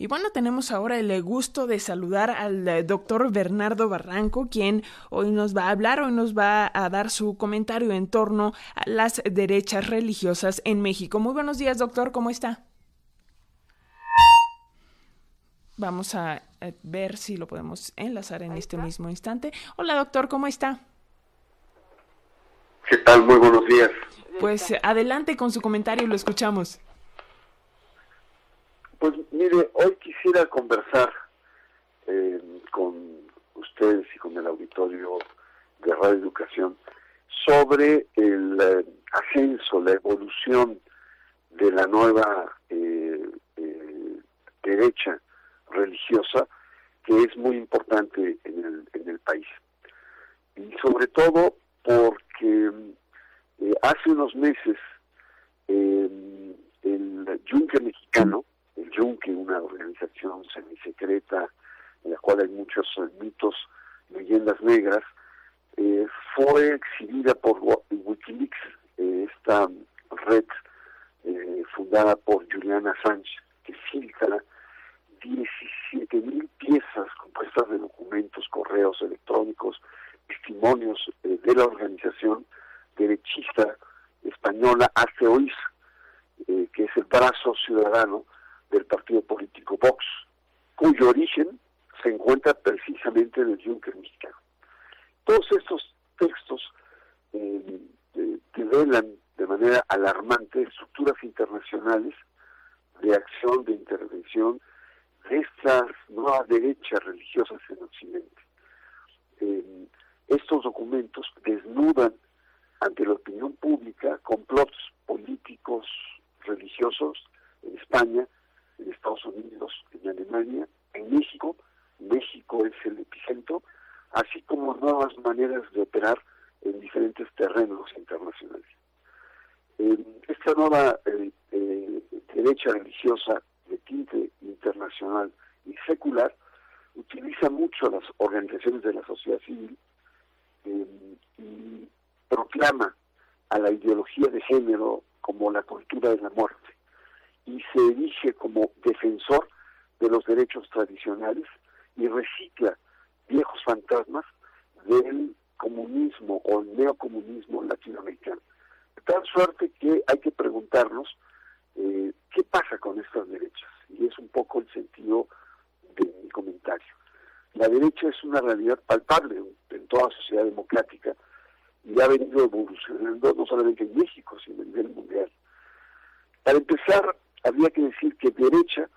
Y bueno, tenemos ahora el gusto de saludar al eh, doctor Bernardo Barranco, quien hoy nos va a hablar, hoy nos va a dar su comentario en torno a las derechas religiosas en México. Muy buenos días, doctor, ¿cómo está? Vamos a ver si lo podemos enlazar en este mismo instante. Hola, doctor, ¿cómo está? ¿Qué tal? Muy buenos días. Pues adelante con su comentario, lo escuchamos. Pues mire, hoy quisiera conversar eh, con ustedes y con el auditorio de Radio Educación sobre el eh, ascenso, la evolución de la nueva eh, derecha religiosa que es muy importante en el, en el país. Y sobre todo porque eh, hace unos meses el Yunque mexicano, el Yunque, una organización semisecreta en la cual hay muchos mitos, leyendas negras, eh, fue exhibida por Wikileaks, eh, esta red fundada por Juliana Sánchez, que filtra 17 mil piezas compuestas de documentos, correos electrónicos, testimonios eh, de la organización derechista española ACEOIS, eh, que es el brazo ciudadano del partido político Vox, cuyo origen se encuentra precisamente en el yunque mexicano. Todos estos textos eh, develan de manera alarmante estructuras internacionales de acción, de intervención de estas nuevas derechas religiosas en Occidente. estos documentos desnudan ante la opinión pública complots políticos, religiosos en España, en Estados Unidos, en Alemania, en México. México es el epicentro, así como nuevas maneras de operar en diferentes terrenos internacionales. esta nueva eh, eh, derecha religiosa de tinte internacional y secular utiliza mucho a las organizaciones de la sociedad civil eh, y proclama a la ideología de género como la cultura de la muerte y se erige como defensor de los derechos tradicionales y recicla viejos fantasmas del comunismo o neocomunismo latinoamericano. De tal suerte que hay que preguntarnos eh, ¿Qué pasa con estas derechas? Y es un poco el sentido de mi comentario. La derecha es una realidad palpable en toda sociedad democrática y ha venido evolucionando no solamente en México, sino a nivel mundial. Para empezar, habría que decir que derecha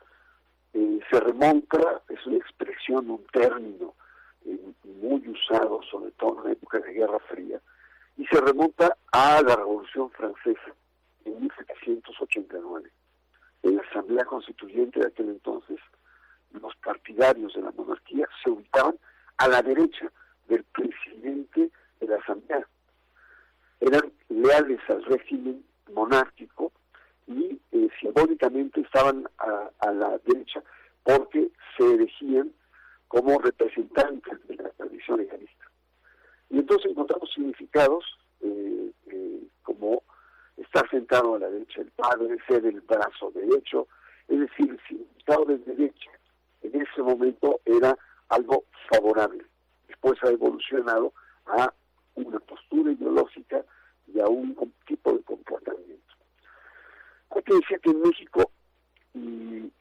eh, se remonta, es una expresión, un término eh, muy usado, sobre todo en la época de Guerra Fría, y se remonta a la Revolución Francesa en 1789. En la Asamblea Constituyente de aquel entonces, los partidarios de la monarquía se ubicaban a la derecha del presidente de la Asamblea. Eran leales al régimen monárquico y eh, simbólicamente estaban a, la derecha porque se elegían como representantes de la tradición legalista. Y entonces encontramos significados eh, eh, como estar sentado a la derecha del padre, ser el brazo derecho, es decir, el significado de derecha en ese momento era algo favorable. Después ha evolucionado a una postura ideológica y a un. Hay que en México y en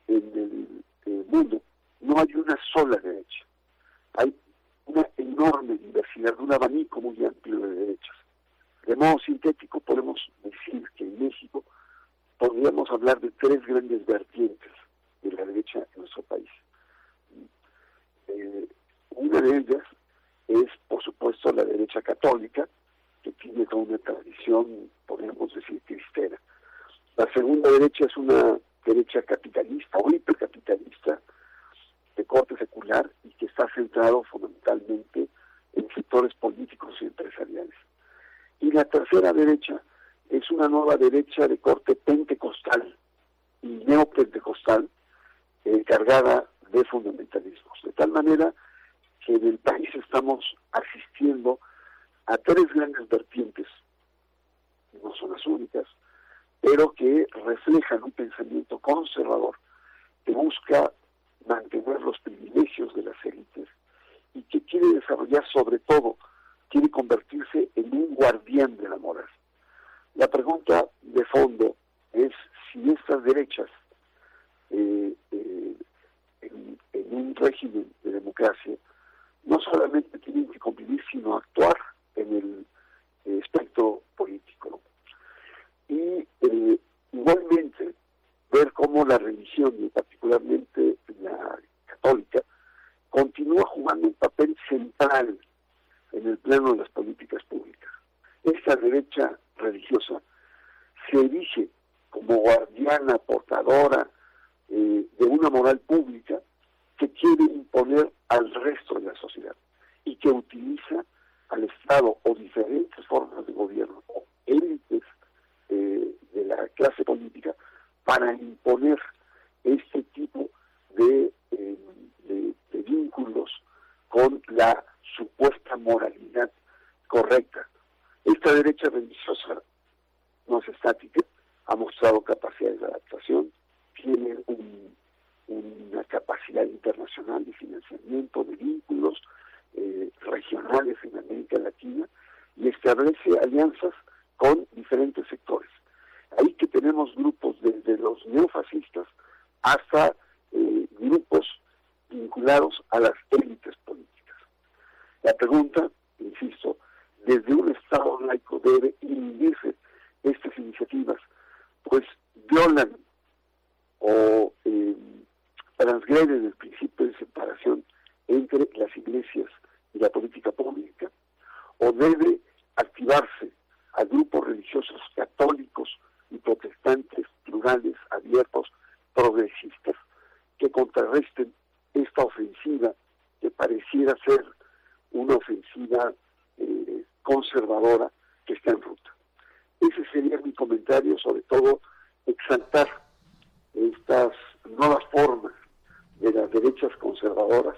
el, mundo no hay una sola derecha. Hay una enorme diversidad, un abanico muy amplio de derechas. De modo sintético podemos decir que en México podríamos hablar de tres grandes vertientes de la derecha en nuestro país. Eh, una de ellas es, por supuesto, la derecha católica, que tiene toda una tradición, podríamos decir, cristera. La segunda derecha es una derecha capitalista o hipercapitalista de corte secular y que está centrado fundamentalmente en sectores políticos y empresariales. Y la tercera derecha es una nueva derecha de corte pentecostal y neopentecostal encargada de fundamentalismos. De tal manera que en el país estamos asistiendo a tres grandes vertientes, no son las únicas, pero que reflejan un pensamiento conservador que busca mantener los privilegios de las élites y que quiere desarrollar sobre todo, quiere convertirse en un guardián de la moral. La pregunta de fondo es si estas derechas eh, eh, en, un régimen de democracia no solamente tienen que convivir, sino actuar en el eh, espectro político. Y igualmente ver la religión, y particularmente la católica, continúa jugando un papel central en el plano de las políticas públicas. Esta derecha religiosa se erige como guardiana, portadora eh, de una moral pública que quiere imponer al resto de la sociedad y que utiliza al Estado o diferentes formas de gobierno o élites eh, de la clase política para imponer este tipo de, eh, de vínculos con la supuesta moralidad correcta. Esta derecha religiosa no es estática, ha mostrado capacidades de adaptación, tiene una capacidad internacional de financiamiento, de vínculos eh, regionales en América Latina y establece alianzas con diferentes sectores. Ahí que tenemos grupos desde los neofascistas hasta eh, grupos vinculados a las élites políticas. La pregunta, insisto, desde un Estado laico debe inhibirse estas iniciativas, pues violan o eh, transgreden el principio de separación entre las iglesias y la política pública, o debe activarse a grupos religiosos católicos y protestantes, plurales, abiertos, progresistas, que contrarresten esta ofensiva que pareciera ser una ofensiva eh, conservadora que está en ruta. Ese sería mi comentario, sobre todo exaltar estas nuevas formas de las derechas conservadoras